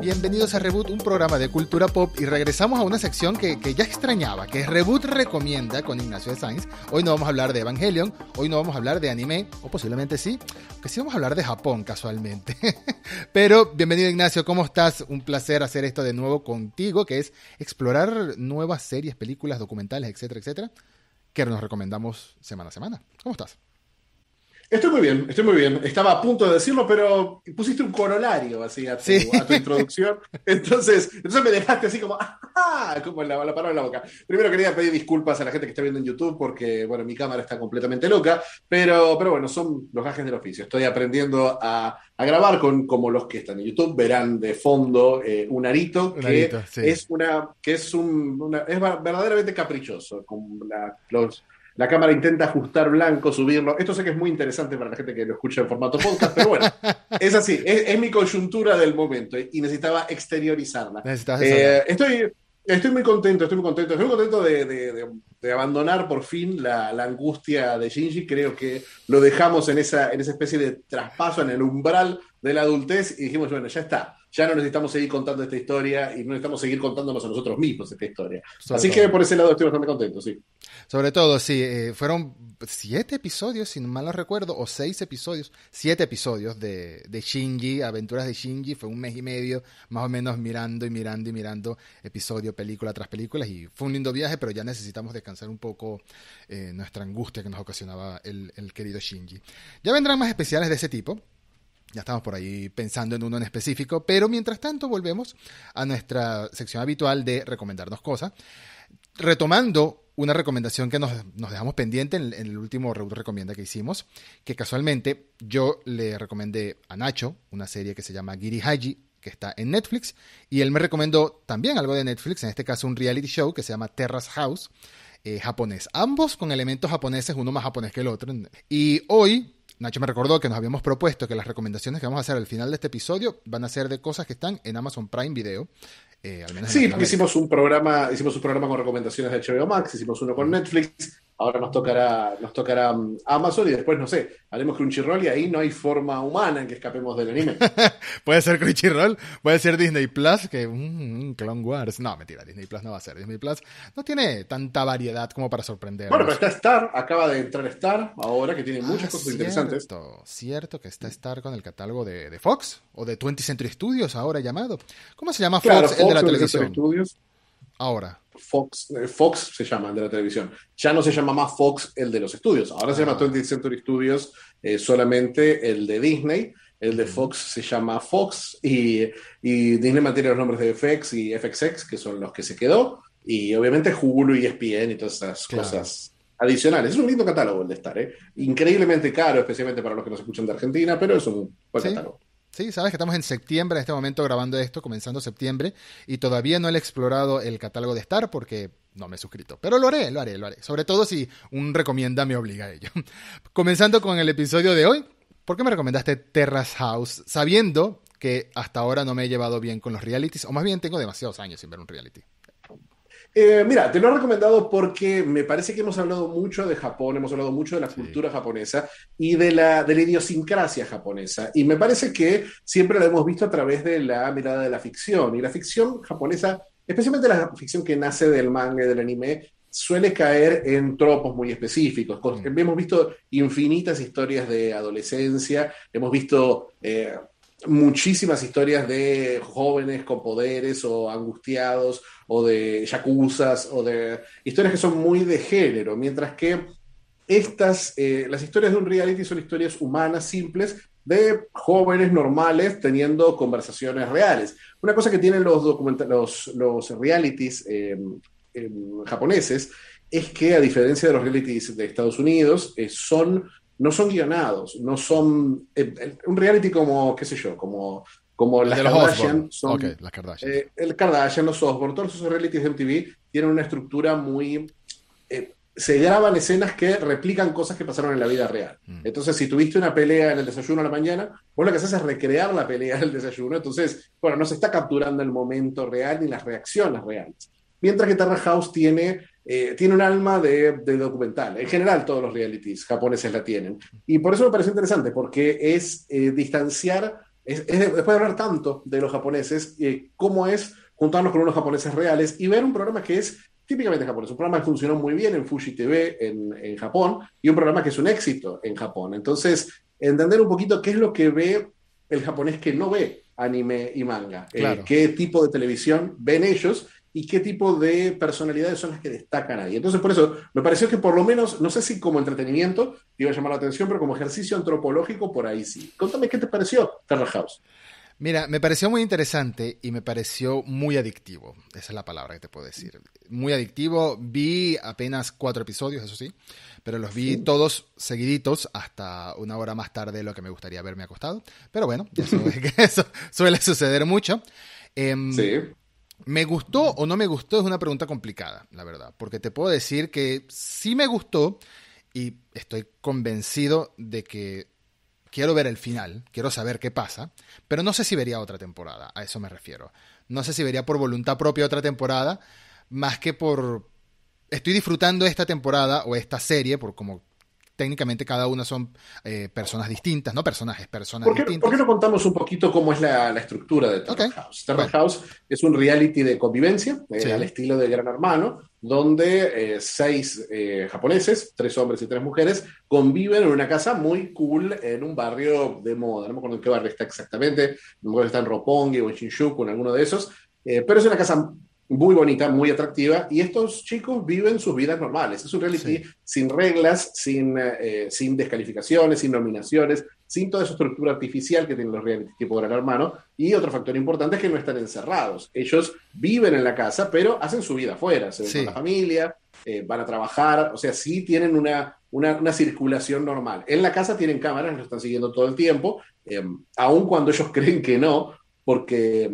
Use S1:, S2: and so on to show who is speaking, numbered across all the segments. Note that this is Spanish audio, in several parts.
S1: bienvenidos a Reboot, un programa de cultura pop y regresamos a una sección que, ya extrañaba, que Reboot Recomienda con Ignacio de Sainz. Hoy no vamos a hablar de Evangelion, hoy no vamos a hablar de anime, o posiblemente sí, que sí vamos a hablar de Japón casualmente. Pero bienvenido Ignacio, ¿cómo estás? Un placer hacer esto de nuevo contigo, que es explorar nuevas series, películas, documentales, etcétera, etcétera, que nos recomendamos semana a semana. ¿Cómo estás?
S2: Estoy muy bien, estoy muy bien. Estaba a punto de decirlo, pero pusiste un corolario así a tu, introducción. Entonces, entonces me dejaste así como, ¡ah! Como la, la palabra en la boca. Primero quería pedir disculpas a la gente que está viendo en YouTube porque, bueno, mi cámara está completamente loca, pero, pero bueno, son los gajes del oficio. Estoy aprendiendo a, a grabar con como los que están en YouTube. Verán de fondo eh, un arito que es una que es un una, es verdaderamente caprichoso. Con la, los la cámara intenta ajustar blanco, subirlo. Esto sé que es muy interesante para la gente que lo escucha en formato podcast, pero bueno, es así, es, mi coyuntura del momento y necesitaba exteriorizarla. Eh, estoy, estoy muy contento, estoy muy contento, estoy muy contento de, abandonar por fin la, angustia de Shinji. Creo que lo dejamos en esa, en esa especie de traspaso, en el umbral de la adultez y dijimos, bueno, ya está ya no necesitamos seguir contando esta historia y no necesitamos seguir contándonos a nosotros mismos esta historia. Así que por ese lado estoy bastante contento, sí.
S1: Sobre todo, sí, eh, fueron siete episodios, si mal no recuerdo, o seis episodios, siete episodios de, de Shinji, aventuras de Shinji, fue un mes y medio más o menos mirando y mirando y mirando episodio, película tras película, y fue un lindo viaje, pero ya necesitamos descansar un poco eh, nuestra angustia que nos ocasionaba el, el querido Shinji. Ya vendrán más especiales de ese tipo, ya estamos por ahí pensando en uno en específico, pero mientras tanto volvemos a nuestra sección habitual de recomendarnos cosas, retomando una recomendación que nos, dejamos pendiente en, el último Reuto Recomienda que hicimos, que casualmente yo le recomendé a Nacho una serie que se llama Giri Haji, que está en Netflix, y él me recomendó también algo de Netflix, en este caso un reality show que se llama Terrace House, eh, japonés. Ambos con elementos japoneses, uno más japonés que el otro. Y hoy Nacho me recordó que nos habíamos propuesto que las recomendaciones que vamos a hacer al final de este episodio van a ser de cosas que están en Amazon Prime Video.
S2: Eh, sí, hicimos un programa, hicimos un programa con recomendaciones de HBO Max, hicimos uno con Netflix, Ahora nos tocará, nos tocará um, Amazon y después, no sé, haremos Crunchyroll y ahí no hay forma humana en que escapemos del anime.
S1: puede ser Crunchyroll, puede ser Disney Plus, que un mm, Clone Wars. No, mentira, Disney Plus no va a ser. Disney Plus no tiene tanta variedad como para sorprender.
S2: Bueno, pero está Star, acaba de entrar Star ahora, que tiene muchas ah, cosas cierto, interesantes.
S1: Cierto que está Star con el catálogo de, Fox o de 20th Century Studios, ahora llamado. ¿Cómo se llama Fox, el de la televisión? Ahora.
S2: Fox, eh, Fox se llama el de la televisión. Ya no se llama más Fox el de los estudios. Ahora se llama 20th ah. Century Studios eh, solamente el de Disney. El de Fox se llama Fox y, Disney mantiene los nombres de FX y FXX, que son los que se quedó. Y obviamente Hulu y ESPN y todas esas cosas adicionales. Es un lindo catálogo el de Star, ¿eh? Increíblemente caro, especialmente para los que nos escuchan de Argentina, pero es un buen catálogo.
S1: Sí, sabes que estamos en septiembre en este momento grabando esto, comenzando septiembre, y todavía no he explorado el catálogo de Star porque no me he suscrito. Pero lo haré, lo haré, lo haré. Sobre todo si un recomienda me obliga a ello. Comenzando con el episodio de hoy, ¿por qué me recomendaste Terrace House sabiendo que hasta ahora no me he llevado bien con los realities? O más bien tengo demasiados años sin ver un reality.
S2: Eh, mira, te lo he recomendado porque me parece que hemos hablado mucho de Japón, hemos hablado mucho de la cultura japonesa y de la, de la idiosincrasia japonesa. Y me parece que siempre lo hemos visto a través de la mirada de la ficción. Y la ficción japonesa, especialmente la ficción que nace del manga y del anime, suele caer en tropos muy específicos. Mm. Hemos visto infinitas historias de adolescencia, hemos visto eh, muchísimas historias de jóvenes con poderes o angustiados o de yacuzas o de historias que son muy de género, mientras que estas, eh, las historias de un reality son historias humanas, simples, de jóvenes normales teniendo conversaciones reales. Una cosa que tienen los, los, los realities eh, japoneses es que a diferencia de los realities de Estados Unidos, eh, son no son guionados, no son eh, un reality como, qué sé yo, como, como las Kardashian. Son, las Kardashian. Eh, el Kardashian, los Osborne, todos esos realities de MTV tienen una estructura muy... Eh, se graban escenas que replican cosas que pasaron en la vida real. Mm. Entonces, si tuviste una pelea en el desayuno a la mañana, vos lo que haces es recrear la pelea del desayuno. Entonces, bueno, no se está capturando el momento real ni las reacciones reales. Mientras que Terra House tiene eh, tiene un alma de, documental. En general, todos los realities japoneses la tienen. Y por eso me parece interesante, porque es eh, distanciar es, después de hablar tanto de los japoneses, eh, cómo es juntarnos con unos japoneses reales y ver un programa que es típicamente japonés, un programa que funcionó muy bien en Fuji TV en, en Japón y un programa que es un éxito en Japón. Entonces, entender un poquito qué es lo que ve el japonés que no ve anime y manga, eh, qué tipo de televisión ven ellos y qué tipo de personalidades son las que destacan ahí. Entonces, por eso, me pareció que por lo menos, no sé si como entretenimiento iba a llamar la atención, pero como ejercicio antropológico, por ahí sí. Contame qué te pareció Terra House.
S1: Mira, me pareció muy interesante y me pareció muy adictivo. Esa es la palabra que te puedo decir. Muy adictivo. Vi apenas cuatro episodios, eso sí, pero los vi todos seguiditos hasta una hora más tarde de lo que me gustaría haberme acostado. Pero bueno, eso, eso suele suceder mucho. Em, sí. ¿Me gustó o no me gustó? Es una pregunta complicada, la verdad, porque te puedo decir que sí me gustó y estoy convencido de que quiero ver el final, quiero saber qué pasa, pero no sé si vería otra temporada, a eso me refiero. No sé si vería por voluntad propia otra temporada, más que por... Estoy disfrutando esta temporada o esta serie, por como técnicamente cada una son eh, personas distintas, no personajes, personas
S2: ¿Por qué,
S1: distintas.
S2: ¿Por qué no contamos un poquito cómo es la, estructura de Terror House? Terror House es un reality de convivencia, eh, al estilo de Gran Hermano, donde eh, seis japoneses, tres hombres y tres mujeres, conviven en una casa muy cool en un barrio de moda. No me acuerdo en qué barrio está exactamente, no me acuerdo si está en Roppongi o en Shinjuku, en alguno de esos, pero es una casa muy bonita, muy atractiva, y estos chicos viven sus vidas normales. Es un reality sin reglas, sin, eh, sin descalificaciones, sin nominaciones, sin toda esa estructura artificial que tienen los reality tipo Gran Hermano. Y otro factor importante es que no están encerrados. Ellos viven en la casa, pero hacen su vida afuera, se ven con la familia, eh, van a trabajar, o sea, sí tienen una, una, circulación normal. En la casa tienen cámaras, los están siguiendo todo el tiempo, eh, aun cuando ellos creen que no, porque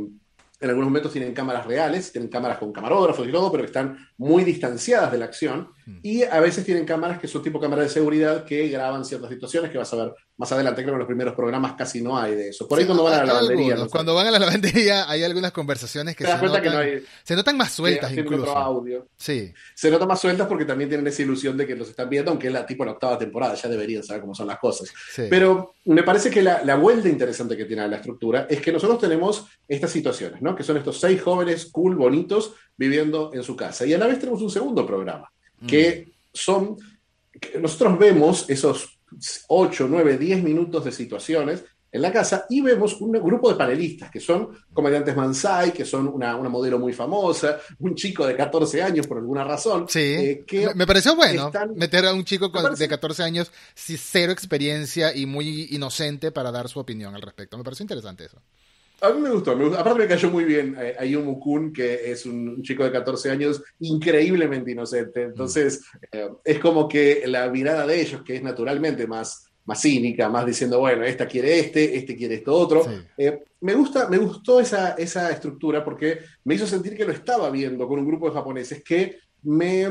S2: en algunos momentos tienen cámaras reales, tienen cámaras con camarógrafos y todo, pero que están muy distanciadas de la acción. Mm. Y a veces tienen cámaras que son tipo cámaras de seguridad que graban ciertas situaciones que vas a ver más adelante. Creo que en los primeros programas casi no hay de eso. Por ahí cuando van a la lavandería.
S1: Cuando van a la lavandería hay algunas conversaciones que, se notan, que no hay, se notan más sueltas incluso.
S2: audio.
S1: Sí.
S2: Se notan más sueltas porque también tienen esa ilusión de que los están viendo, aunque es la tipo la octava temporada, ya deberían saber cómo son las cosas. Pero me parece que la, la vuelta interesante que tiene la estructura es que nosotros tenemos estas situaciones, ¿no? Que son estos seis jóvenes cool, bonitos, viviendo en su casa. Y a la vez tenemos un segundo programa, que mm. son, nosotros vemos esos 8, 9, 10 minutos de situaciones en la casa y vemos un grupo de panelistas que son comediantes Mansai, que son una, modelo muy famosa, un chico de 14 años por alguna razón.
S1: Sí, eh, que me pareció bueno meter a un chico de 14 años sin cero experiencia y muy inocente para dar su opinión al respecto. Me pareció interesante eso.
S2: A mí me gustó, aparte me cayó muy bien eh, Ayumu Kun, que es un chico de 14 años increíblemente inocente. Entonces, eh, es como que la mirada de ellos, que es naturalmente más, más cínica, más diciendo, bueno, esta quiere este, este quiere esto otro. Eh, me, gusta, me gustó esa, esa estructura porque me hizo sentir que lo estaba viendo con un grupo de japoneses que me,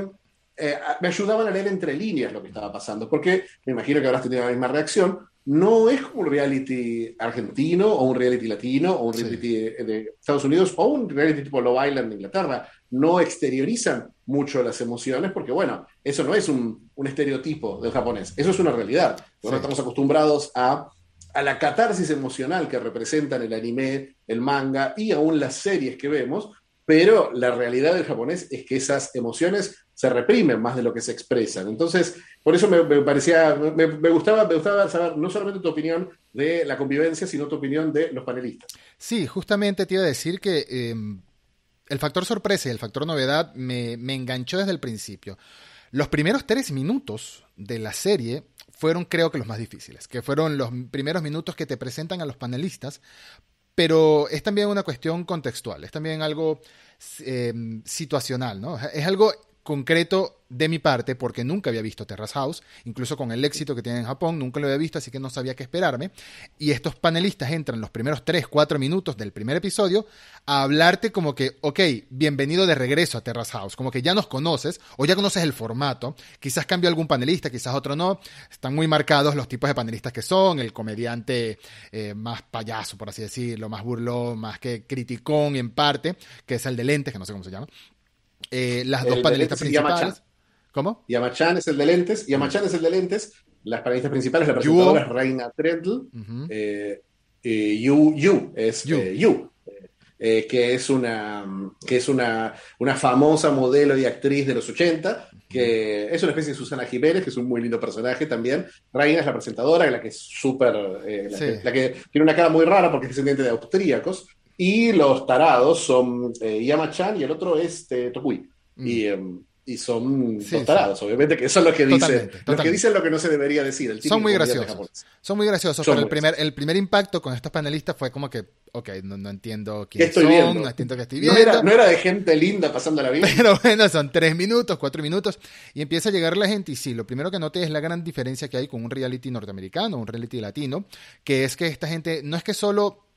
S2: me ayudaban a leer entre líneas lo que estaba pasando, porque me imagino que habrás tenido la misma reacción, no es como un reality argentino o un reality latino o un reality de, Estados Unidos o un reality tipo Love Island de Inglaterra. No exteriorizan mucho las emociones porque, bueno, eso no es un, estereotipo del japonés, eso es una realidad. Nosotros estamos acostumbrados a, a la catarsis emocional que representan el anime, el manga y aún las series que vemos, pero la realidad del japonés es que esas emociones se reprimen más de lo que se expresan. Entonces, por eso me, parecía, me, gustaba, me gustaba saber no solamente tu opinión de la convivencia, sino tu opinión de los panelistas.
S1: Sí, justamente te iba a decir que em, el factor sorpresa y el factor novedad me, me enganchó desde el principio. Los primeros tres minutos de la serie fueron creo que los más difíciles, que fueron los primeros minutos que te presentan a los panelistas, pero es también una cuestión contextual, es también algo em, situacional, ¿no? Es algo concreto de mi parte, porque nunca había visto Terrace House, incluso con el éxito que tiene en Japón, nunca lo había visto, así que no sabía qué esperarme. Y estos panelistas entran los primeros 3, 4 minutos del primer episodio a hablarte como que, ok, bienvenido de regreso a Terrace House, como que ya nos conoces o ya conoces el formato, quizás cambia algún panelista, quizás otro no, están muy marcados los tipos de panelistas que son, el comediante eh, más payaso, por así decirlo, más burlón, más que criticón en parte, que es el de lentes, que no sé cómo se llama. Eh, las dos panelistas principales. ¿Cómo?
S2: Yamachan es el de lentes. Yamachan es el de lentes. Las panelistas principales, la presentadora es Reina Treadle. Eh, Yu, Yu, es Yu. que es, una, que es una, una famosa modelo y actriz de los 80, que es una especie de Susana Jiménez, que es un muy lindo personaje también. Reina es la presentadora, la que es súper, la, que tiene una cara muy rara porque es descendiente de austríacos, y los tarados son Yama-chan y el otro es Tokui. Mm. Y em, y son tarados, obviamente, que eso es lo que dicen. Lo que dicen lo que no se debería decir.
S1: son muy graciosos. Son muy graciosos, pero el primer, el primer impacto con estos panelistas fue como que, ok, no, entiendo quién son, no entiendo qué estoy viendo.
S2: No era, de gente linda pasando la vida.
S1: Pero bueno, son tres minutos, cuatro minutos, y empieza a llegar la gente, y sí, lo primero que noté es la gran diferencia que hay con un reality norteamericano, un reality latino, que es que esta gente, no es que solo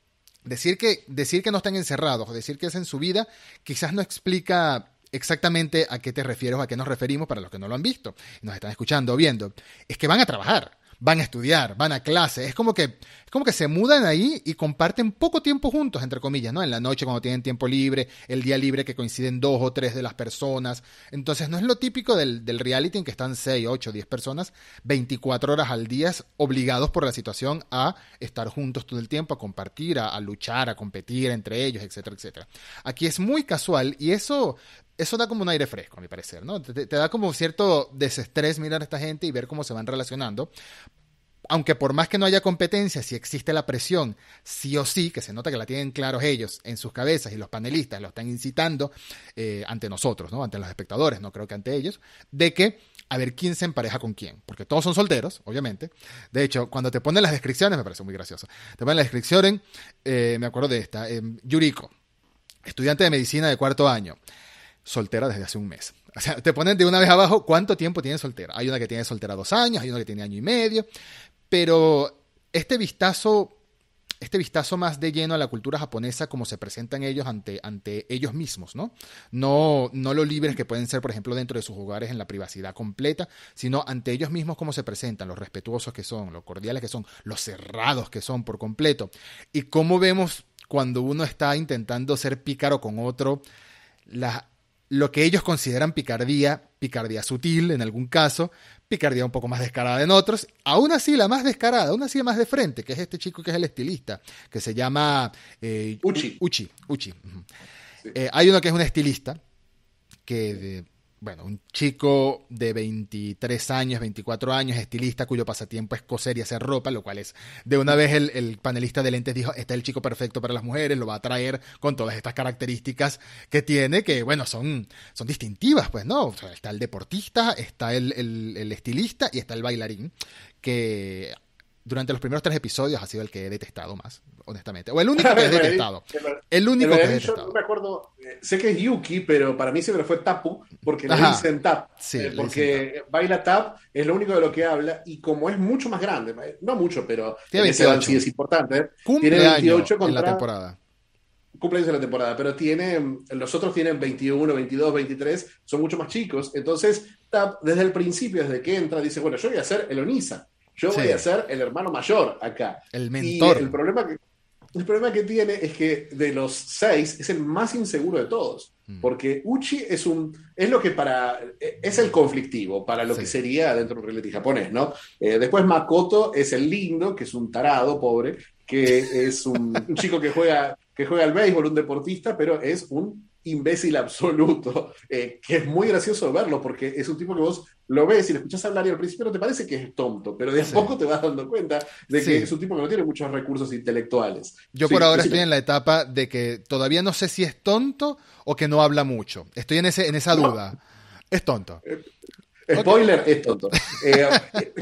S1: decir que, decir que no están encerrados decir que es en su vida, quizás no explica exactamente a qué te refieres o a qué nos referimos para los que no lo han visto, nos están escuchando o viendo, es que van a trabajar van a estudiar, van a clase. Es como que, es como que se mudan ahí y comparten poco tiempo juntos, entre comillas, ¿no? En la noche cuando tienen tiempo libre, el día libre que coinciden dos o tres de las personas. Entonces no es lo típico del, del reality en que están seis, ocho, diez personas, 24 horas al día, obligados por la situación a estar juntos todo el tiempo, a compartir, a, a luchar, a competir entre ellos, etcétera, etcétera. Aquí es muy casual y eso eso da como un aire fresco, a mi parecer, ¿no? Te, da como cierto desestrés mirar a esta gente y ver cómo se van relacionando. Aunque por más que no haya competencia, si existe la presión, sí o sí, que se nota que la tienen claros ellos en sus cabezas y los panelistas lo están incitando eh, ante nosotros, ¿no? Ante los espectadores, no creo que ante ellos, de que a ver quién se empareja con quién, porque todos son solteros, obviamente. De hecho, cuando te ponen las descripciones, me parece muy gracioso, te ponen las descripciones, eh, me acuerdo de esta, eh, Yuriko, estudiante de medicina de cuarto año soltera desde hace un mes. O sea, te ponen de una vez abajo cuánto tiempo tiene soltera. Hay una que tiene soltera dos años, hay una que tiene año y medio, pero este vistazo, este vistazo más de lleno a la cultura japonesa, como se presentan ellos ante, ante ellos mismos, ¿no? ¿no? No lo libres que pueden ser, por ejemplo, dentro de sus hogares en la privacidad completa, sino ante ellos mismos cómo se presentan, los respetuosos que son, los cordiales que son, los cerrados que son por completo. Y cómo vemos cuando uno está intentando ser pícaro con otro, la lo que ellos consideran picardía, picardía sutil en algún caso, picardía un poco más descarada en otros, aún así la más descarada, aún así la más de frente, que es este chico que es el estilista, que se llama
S2: eh, Uchi.
S1: Uchi, Uchi. Eh, hay uno que es un estilista, que bueno, un chico de 23 años, 24 años, estilista, cuyo pasatiempo es coser y hacer ropa, lo cual es, de una vez el, panelista de lentes dijo, está el chico perfecto para las mujeres, lo va a traer con todas estas características que tiene, que bueno, son, son distintivas, pues, ¿no? está el deportista, está el, el estilista y está el bailarín, que durante los primeros tres episodios ha sido el que he detestado más, honestamente. O el único que he detestado. El único que he detestado.
S2: no me acuerdo, eh, sé que es Yuki, pero para mí siempre fue Tapu, porque le dicen Tap. Sí, eh, porque baila Tap, es lo único de lo que habla, y como es mucho más grande, no mucho, pero
S1: tiene 28.
S2: sí es importante.
S1: Cumple tiene 28 en la temporada.
S2: Cumpleaños en la temporada, pero tiene, los otros tienen 21, 22, 23, son mucho más chicos. Entonces, Tap, desde el principio, desde que entra, dice, bueno, yo voy a ser el Onisa yo voy a ser el hermano mayor acá.
S1: El mentor.
S2: Y el problema que, el problema que tiene es que de los seis es el más inseguro de todos. Mm. Porque Uchi es un. es lo que para. es el conflictivo para lo que sería dentro del reality japonés, ¿no? Eh, después Makoto es el lindo, que es un tarado, pobre, que es un, un chico que juega, que juega al béisbol, un deportista, pero es un imbécil absoluto, eh, que es muy gracioso verlo, porque es un tipo que vos lo ves y lo escuchás hablar y al principio no te parece que es tonto, pero de a poco te vas dando cuenta de que es un tipo que no tiene muchos recursos intelectuales.
S1: Yo por ahora estoy en la etapa de que todavía no sé si es tonto o que no habla mucho. Estoy en, ese, en esa duda. Es tonto.
S2: Eh, Spoiler, es tonto. Eh,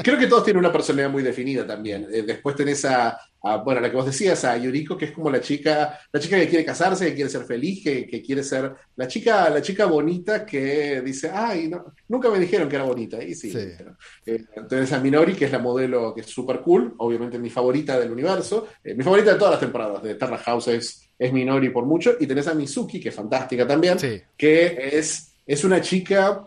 S2: creo que todos tienen una personalidad muy definida también. Eh, después tenés a, bueno, la que vos decías, a Yuriko, que es como la chica, la chica que quiere casarse, que quiere ser feliz, que, quiere ser la chica, la chica bonita que dice, ay, no, nunca me dijeron que era bonita. Y sí. Eh, tenés a Minori, que es la modelo que es súper cool, obviamente mi favorita del universo, mi favorita de todas las temporadas de Terra House es, es Minori por mucho, y tenés a Mizuki, que es fantástica también, que es, es una chica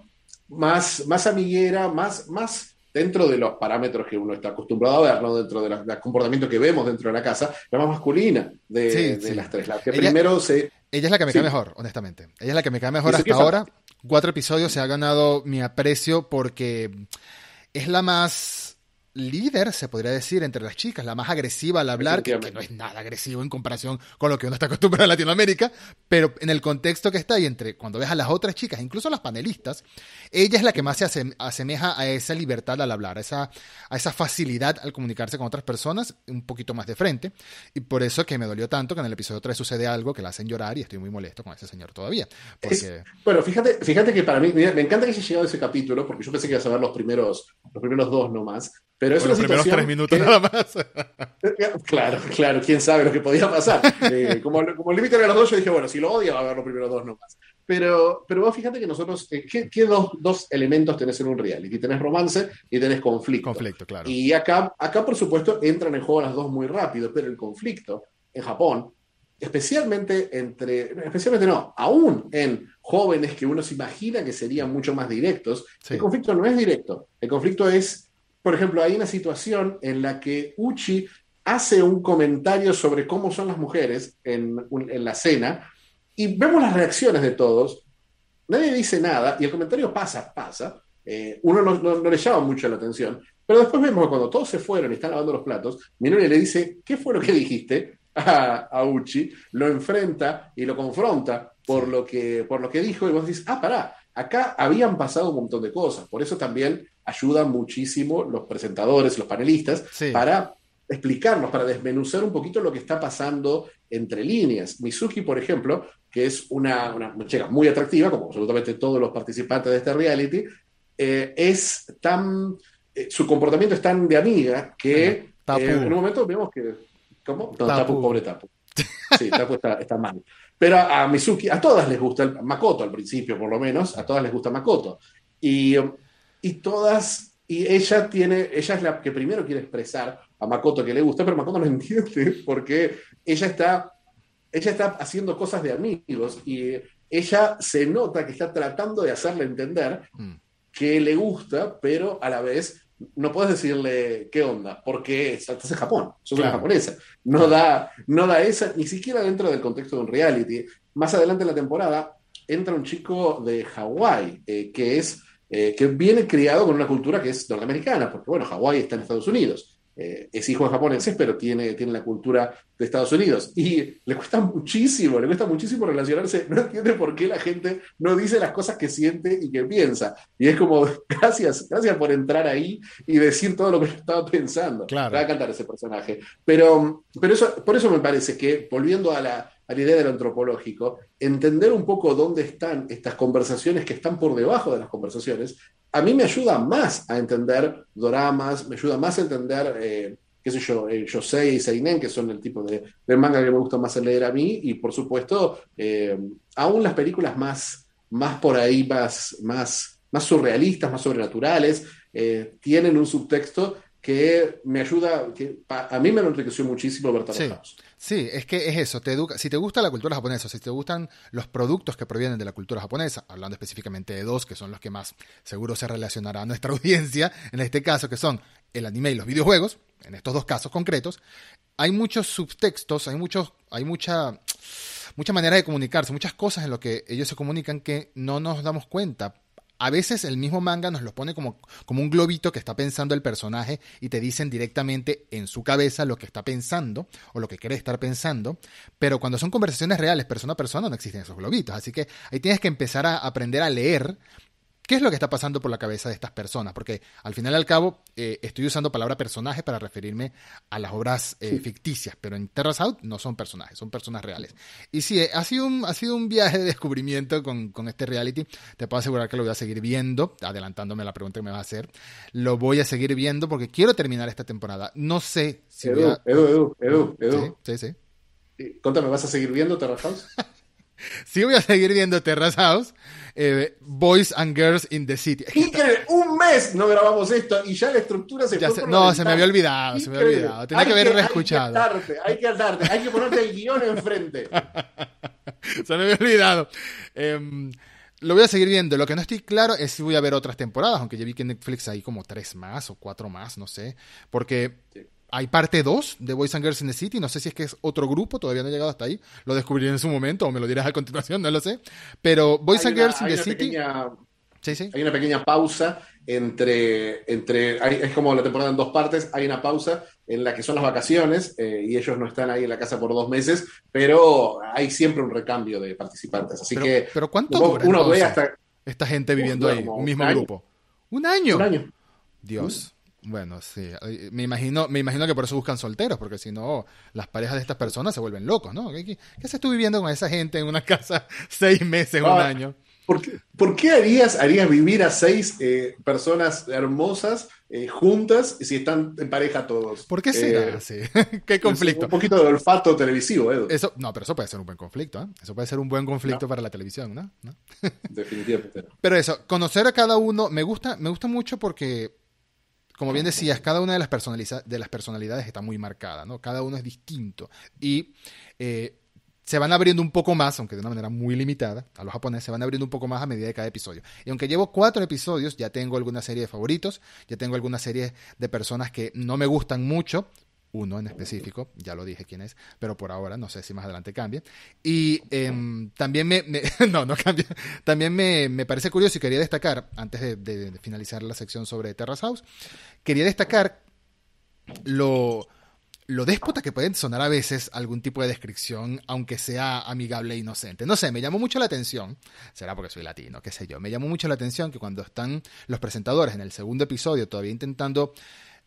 S2: más, más amiguera, más, más dentro de los parámetros que uno está acostumbrado a ver, ¿no? dentro del comportamiento que vemos dentro de la casa, la más masculina de, las tres. La que ella, primero se...
S1: Ella es la que me cae mejor, honestamente. Ella es la que me cae mejor hasta ahora. Cuatro episodios se ha ganado mi aprecio porque es la más líder, se podría decir, entre las chicas, la más agresiva al hablar, que, no es nada agresivo en comparación con lo que uno está acostumbrado en Latinoamérica, pero en el contexto que está y entre cuando ves a las otras chicas, incluso las panelistas, ella es la que más se asemeja a esa libertad al hablar, a esa, a esa facilidad al comunicarse con otras personas, un poquito más de frente, y por eso que me dolió tanto que en el episodio 3 sucede algo que la hacen llorar y estoy muy molesto con ese señor todavía.
S2: bueno, fíjate, fíjate que para mí, me encanta que haya llegado a ese capítulo, porque yo pensé que ibas a ver los primeros, los primeros dos nomás, pero es
S1: los primeros tres minutos nada más.
S2: claro, claro, quién sabe lo que podía pasar. Eh, como, como el límite era los dos, yo dije, bueno, si lo odia va a ver los primeros dos nomás. Pero, pero vos fíjate que nosotros, eh, ¿qué, dos, dos, elementos tenés en un reality? Tenés romance y tenés conflicto.
S1: Conflicto, claro.
S2: Y acá, acá, por supuesto, entran en juego las dos muy rápido, pero el conflicto en Japón, especialmente entre, especialmente no, aún en jóvenes que uno se imagina que serían mucho más directos, el conflicto no es directo. El conflicto es por ejemplo, hay una situación en la que Uchi hace un comentario sobre cómo son las mujeres en, la cena y vemos las reacciones de todos. Nadie dice nada y el comentario pasa, pasa. Eh, uno no, le llama mucho la atención, pero después vemos que cuando todos se fueron y están lavando los platos, Minori le dice, ¿qué fue lo que dijiste? A, Uchi, lo enfrenta y lo confronta por, lo que, por lo que dijo y vos decís, ah, pará, acá habían pasado un montón de cosas, por eso también ayudan muchísimo los presentadores, los panelistas, para explicarnos, para desmenuzar un poquito lo que está pasando entre líneas. Mizuki, por ejemplo, que es una, una chica muy atractiva, como absolutamente todos los participantes de este reality, eh, es tan. Eh, su comportamiento es tan de amiga que eh, en un momento vemos que. ¿Cómo? No, tapu. pobre Tapu. Sí, Tapu está, está, mal. Pero a, a Mizuki, a todas les gusta el, Makoto al principio, por lo menos, a todas les gusta Makoto. Y y todas, y ella tiene, ella es la que primero quiere expresar a Makoto que le gusta, pero Makoto no entiende porque ella está, ella está haciendo cosas de amigos y ella se nota que está tratando de hacerle entender mm. que le gusta, pero a la vez no puedes decirle qué onda, porque estás en Japón, sos una japonesa. No, da, no da esa, ni siquiera dentro del contexto de un reality. Más adelante en la temporada entra un chico de Hawái, eh, que es eh, que viene criado con una cultura que es norteamericana, porque bueno, Hawái está en Estados Unidos. Eh, es hijo de japoneses, pero tiene, tiene la cultura de Estados Unidos. Y le cuesta muchísimo, le cuesta muchísimo relacionarse. No entiende por qué la gente no dice las cosas que siente y que piensa. Y es como, gracias, gracias por entrar ahí y decir todo lo que yo estaba pensando.
S1: Claro.
S2: Va a cantar ese personaje. Pero, pero eso, por eso me parece que, volviendo a la, la idea del antropológico, entender un poco dónde están estas conversaciones que están por debajo de las conversaciones, a mí me ayuda más a entender doramas, me ayuda más a entender, eh, qué sé yo, eh, y Seinen, que son el tipo de, manga que me gusta más leer a mí, y por supuesto, eh, aún las películas más, más por ahí, más, más, más surrealistas, más sobrenaturales, eh, tienen un subtexto que me ayuda, que a mí me lo enriqueció muchísimo ver
S1: sí, sí, es que es eso, te educa, si te gusta la cultura japonesa, si te gustan los productos que provienen de la cultura japonesa, hablando específicamente de dos, que son los que más seguro se relacionará a nuestra audiencia, en este caso, que son el anime y los videojuegos, en estos dos casos concretos, hay muchos subtextos, hay muchos, hay mucha mucha manera de comunicarse, muchas cosas en lo que ellos se comunican que no nos damos cuenta a veces el mismo manga nos lo pone como, como un globito que está pensando el personaje y te dicen directamente en su cabeza lo que está pensando o lo que quiere estar pensando, pero cuando son conversaciones reales, persona a persona, no existen esos globitos. Así que ahí tienes que empezar a aprender a leer ¿Qué es lo que está pasando por la cabeza de estas personas? Porque al final y al cabo eh, estoy usando palabra personaje para referirme a las obras eh, ficticias, pero en Terra South no son personajes, son personas reales. Y sí, eh, ha sido un, ha sido un viaje de descubrimiento con, con, este reality. Te puedo asegurar que lo voy a seguir viendo, adelantándome la pregunta que me va a hacer. Lo voy a seguir viendo porque quiero terminar esta temporada. No sé si
S2: Edu,
S1: voy
S2: Edu, Edu, Edu,
S1: Sí, sí,
S2: sí. Contame, ¿vas a seguir viendo Terra House?
S1: sí voy a seguir viendo Terrace House, eh, Boys and Girls in the City.
S2: Increíble, un mes no grabamos esto y ya la estructura se fue
S1: No, se me había olvidado, se me había olvidado. Tenía que haber reescuchado.
S2: Hay que atarte, hay que ponerte el guion enfrente.
S1: se me había olvidado. Em, lo voy a seguir viendo. Lo que no estoy claro es si voy a ver otras temporadas, aunque ya vi que en Netflix hay como tres más o cuatro más, no sé. Porque hay parte 2 de Boys and Girls in the City. No sé si es que es otro grupo, todavía no he llegado hasta ahí. Lo descubriré en su momento o me lo dirás a continuación, no lo sé. Pero Boys and Girls in the City.
S2: sí, sí. Hay una pequeña pausa entre, entre es como la temporada en dos partes, hay una pausa en la que son las vacaciones eh, y ellos no están ahí en la casa por dos meses, pero hay siempre un recambio de participantes. Así que
S1: pero ¿cuánto dura, uno ve hasta esta gente viviendo ahí, un mismo grupo. Un año.
S2: Un año.
S1: Dios. Bueno, sí. Me imagino, me imagino que por eso buscan solteros, porque si no, las parejas de estas personas se vuelven locos, ¿no? ¿Qué, qué, haces tú viviendo con esa gente en una casa seis meses, un ah, año?
S2: ¿Por qué, ¿por qué harías, harías vivir a seis eh, personas hermosas eh, juntas si están en pareja todos?
S1: ¿Por qué será así? ¿Qué conflicto?
S2: Un poquito de olfato televisivo, Edu.
S1: Eso, no, pero eso puede ser un buen conflicto, ¿eh? Eso puede ser un buen conflicto para la televisión, ¿no?
S2: Definitivamente.
S1: Pero eso, conocer a cada uno me gusta, me gusta mucho porque como bien decías, cada una de las, de las personalidades está muy marcada, ¿no? Cada uno es distinto. Y eh, se van abriendo un poco más, aunque de una manera muy limitada, a los japoneses se van abriendo un poco más a medida de cada episodio. Y aunque llevo cuatro episodios, ya tengo alguna serie de favoritos, ya tengo alguna serie de personas que no me gustan mucho, uno en específico, ya lo dije quién es, pero por ahora no sé si más adelante cambie. Y em, también me, no, no cambia, también me, me, parece curioso y quería destacar, antes de, finalizar la sección sobre Terrace House, quería destacar lo lo déspota que pueden sonar a veces algún tipo de descripción, aunque sea amigable e inocente. No sé, me llamó mucho la atención, será porque soy latino, qué sé yo, me llamó mucho la atención que cuando están los presentadores en el segundo episodio todavía intentando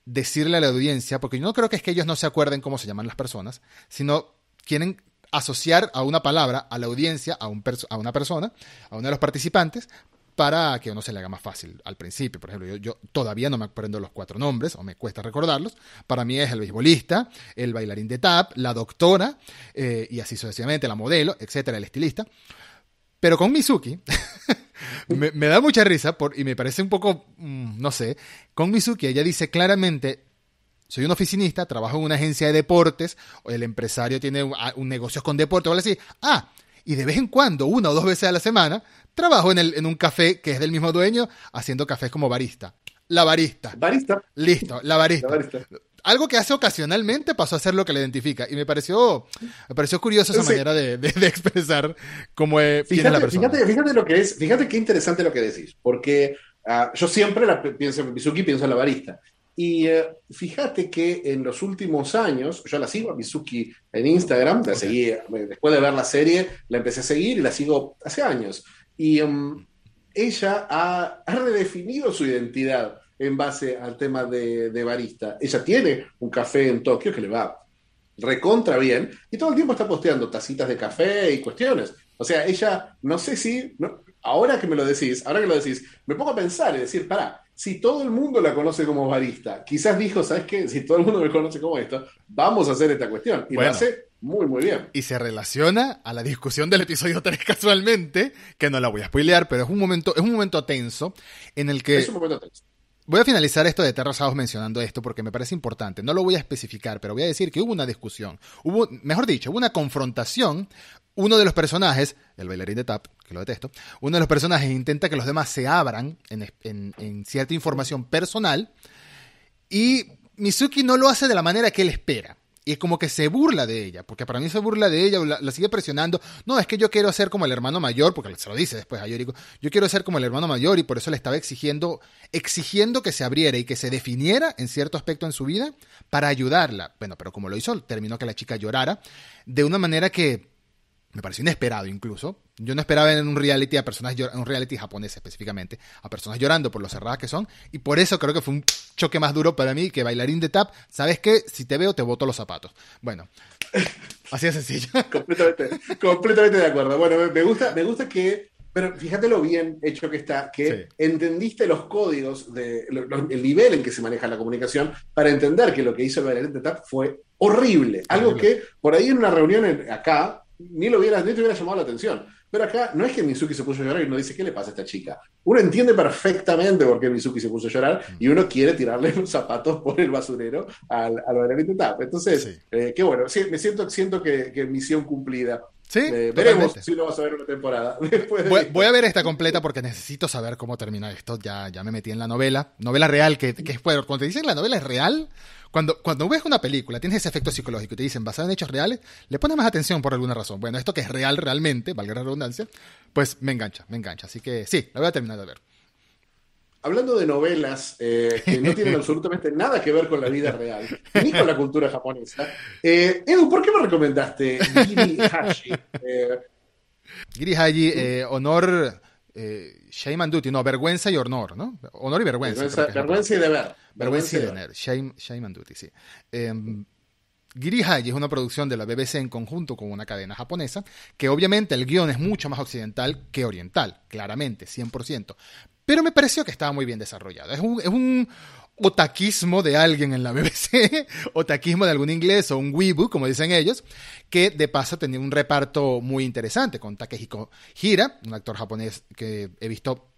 S1: decirle a la audiencia, porque yo no creo que es que ellos no se acuerden cómo se llaman las personas, sino quieren asociar a una palabra a la audiencia, a, un a una persona, a uno de los participantes, para que uno se le haga más fácil al principio. Por ejemplo, yo, todavía no me aprendo los cuatro nombres o me cuesta recordarlos. Para mí es el beisbolista, el bailarín de tap, la doctora eh, y así sucesivamente, la modelo, etcétera, el estilista. Pero con Mizuki, me, da mucha risa por, y me parece un poco, mm, no sé, con Mizuki ella dice claramente, soy un oficinista, trabajo en una agencia de deportes, o el empresario tiene un, un negocio con deporte, o algo así. Ah, y de vez en cuando, una o dos veces a la semana, trabajo en, el, en un café que es del mismo dueño, haciendo cafés como barista. La barista.
S2: Barista.
S1: Listo, la barista. Algo que hace ocasionalmente pasó a ser lo que le identifica. Y me pareció, me pareció curioso esa manera de, expresar cómo es,
S2: fíjate, la persona. Fíjate, lo que es, fíjate qué interesante lo que decís, porque ah, yo siempre la, pienso en Mizuki, pienso en la barista. Y eh, fíjate que en los últimos años, yo la sigo a Mizuki en Instagram, la seguí, después de ver la serie, la empecé a seguir y la sigo hace años. Y em, ella ha, redefinido su identidad en base al tema de, de, barista. Ella tiene un café en Tokio que le va recontra bien y todo el tiempo está posteando tacitas de café y cuestiones. O sea, ella, no sé si, ahora que me lo decís, ahora que lo decís, me pongo a pensar y decir, para, si todo el mundo la conoce como barista, quizás dijo, ¿sabes qué? Si todo el mundo me conoce como esto, vamos a hacer esta cuestión. Y lo hace muy, muy bien.
S1: Y se relaciona a la discusión del episodio 3 casualmente, que no la voy a spoilear, pero es un momento, es un momento tenso en el que...
S2: Es un momento tenso.
S1: Voy a finalizar esto de Terra mencionando esto porque me parece importante. No lo voy a especificar, pero voy a decir que hubo una discusión. Hubo, mejor dicho, hubo una confrontación. Uno de los personajes, el bailarín de tap, que lo detesto, uno de los personajes intenta que los demás se abran en, cierta información personal y Mizuki no lo hace de la manera que él espera. Y como que se burla de ella, porque para mí se burla de ella, la, sigue presionando. No, es que yo quiero ser como el hermano mayor, porque se lo dice después a Yoriko. Yo quiero ser como el hermano mayor y por eso le estaba exigiendo, exigiendo que se abriera y que se definiera en cierto aspecto en su vida para ayudarla. Bueno, pero como lo hizo, terminó que la chica llorara de una manera que me pareció inesperado incluso. Yo no esperaba en un reality a personas en un reality japonés específicamente, a personas llorando por lo cerradas que son, y por eso creo que fue un choque más duro para mí que bailarín de tap. ¿Sabes qué? Si te veo, te boto los zapatos. Bueno, así de sencillo.
S2: completamente, completamente de acuerdo. Bueno, me gusta, me gusta que pero fíjate lo bien hecho que está, que entendiste los códigos, de, el nivel en que se maneja la comunicación para entender que lo que hizo el bailarín de TAP fue horrible. Algo que por ahí en una reunión acá, ni lo hubiera, ni te hubiera llamado la atención. Pero acá no es que Mizuki se puso a llorar y uno dice, ¿qué le pasa a esta chica? Uno entiende perfectamente por qué Mizuki se puso a llorar y uno quiere tirarle los zapatos por el basurero al, al de tap. Entonces, eh, qué bueno, sí, me siento, siento que, que misión cumplida.
S1: Sí,
S2: eh, veremos si lo vas a ver una temporada.
S1: voy, a ver esta completa porque necesito saber cómo termina esto. Ya, ya me metí en la novela. Novela real, que, que cuando te dicen la novela es real, cuando, cuando ves una película, tienes ese efecto psicológico y te dicen basado en hechos reales, le pones más atención por alguna razón. Bueno, esto que es real realmente, valga la redundancia, pues me engancha, me engancha. Así que sí, la voy a terminar de ver.
S2: hablando de novelas eh, que no tienen absolutamente nada que ver con la vida real, ni con la cultura japonesa, eh, Edu, ¿por qué me recomendaste Giri Hashi? Eh,
S1: Giri Haji, eh, honor, eh, shame and duty, no, vergüenza y honor, ¿no? Honor y vergüenza.
S2: vergüenza, y deber.
S1: Vergüenza y
S2: deber.
S1: Shame, shame and duty, sí. Eh, Giri Haji es una producción de la BBC en conjunto con una cadena japonesa, que obviamente el guion es mucho más occidental que oriental, claramente, 100%. Pero me pareció que estaba muy bien desarrollado. Es un, es un otaquismo de alguien en la BBC, otaquismo de algún inglés o un weebu, como dicen ellos, que de paso tenía un reparto muy interesante con Takehiko Hira, un actor japonés que he visto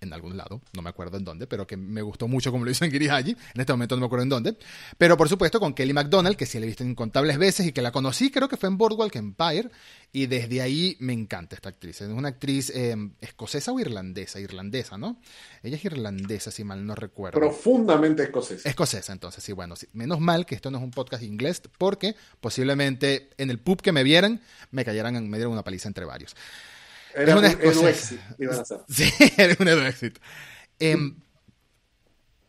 S1: en algún lado, no me acuerdo en dónde, pero que me gustó mucho como lo hizo en Girihaji, en este momento no me acuerdo en dónde, pero por supuesto con Kelly MacDonald, que sí la he visto incontables veces y que la conocí, creo que fue en Boardwalk Empire, y desde ahí me encanta esta actriz. Es una actriz eh, escocesa o irlandesa, irlandesa, ¿no? Ella es irlandesa, si mal no recuerdo.
S2: Profundamente escocés.
S1: Escocesa, entonces, sí, bueno, sí. menos mal que esto no es un podcast inglés, porque posiblemente en el pub que me vieran, me cayeran, me dieran una paliza entre varios.
S2: Era
S1: es una
S2: un ser.
S1: Sí, eres un Exit. Em,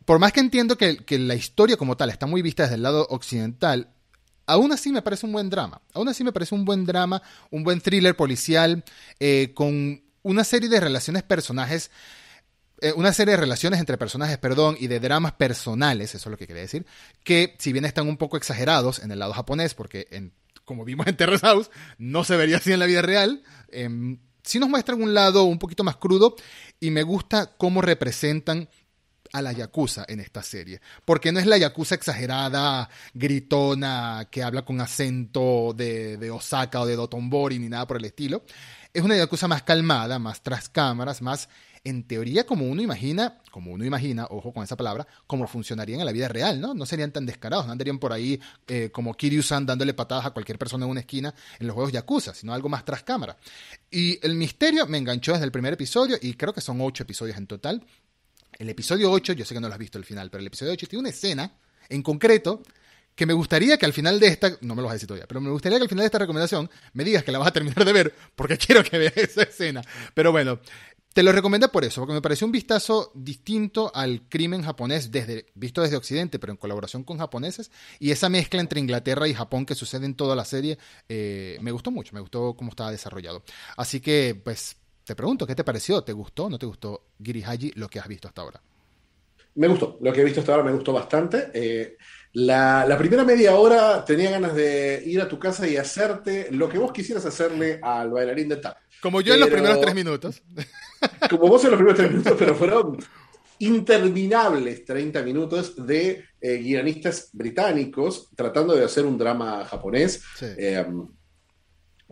S1: por más que entiendo que, que la historia como tal está muy vista desde el lado occidental, aún así me parece un buen drama. Aún así me parece un buen drama, un buen thriller policial, eh, con una serie de relaciones personajes, eh, una serie de relaciones entre personajes, perdón, y de dramas personales, eso es lo que quería decir, que si bien están un poco exagerados en el lado japonés, porque en, como vimos en Terrace House, no se vería así en la vida real, em, sí nos muestran un lado un poquito más crudo y me gusta cómo representan a la Yakuza en esta serie. Porque no es la Yakuza exagerada, gritona, que habla con acento de, de Osaka o de Dotonbori ni nada por el estilo. Es una Yakuza más calmada, más tras cámaras, más en teoría como uno imagina, como uno imagina, ojo con esa palabra, como funcionarían en la vida real, ¿no? No serían tan descarados, no andarían por ahí eh, como Kiryu-san dándole patadas a cualquier persona en una esquina en los juegos Yakuza, sino algo más tras cámara. Y el misterio me enganchó desde el primer episodio, y creo que son ocho episodios en total. El episodio 8, yo sé que no lo has visto al final, pero el episodio 8 tiene una escena en concreto que me gustaría que al final de esta, no me lo vas a decir todavía, pero me gustaría que al final de esta recomendación me digas que la vas a terminar de ver, porque quiero que veas esa escena. Pero bueno, te lo recomendé por eso, porque me pareció un vistazo distinto al crimen japonés, desde, visto desde Occidente, pero en colaboración con japoneses, y esa mezcla entre Inglaterra y Japón que sucede en toda la serie, eh, me gustó mucho, me gustó cómo estaba desarrollado. Así que, pues, te pregunto, ¿qué te pareció? ¿Te gustó o no te gustó Girihaji lo que has visto hasta ahora?
S2: Me gustó, lo que he visto hasta ahora me gustó bastante. Eh, la, la, primera media hora tenía ganas de ir a tu casa y hacerte lo que vos quisieras hacerle al bailarín de tap.
S1: Como yo pero, en los primeros tres minutos.
S2: Como vos en los primeros tres minutos, pero fueron interminables 30 minutos de eh, guionistas británicos tratando de hacer un drama japonés. Sí. Eh,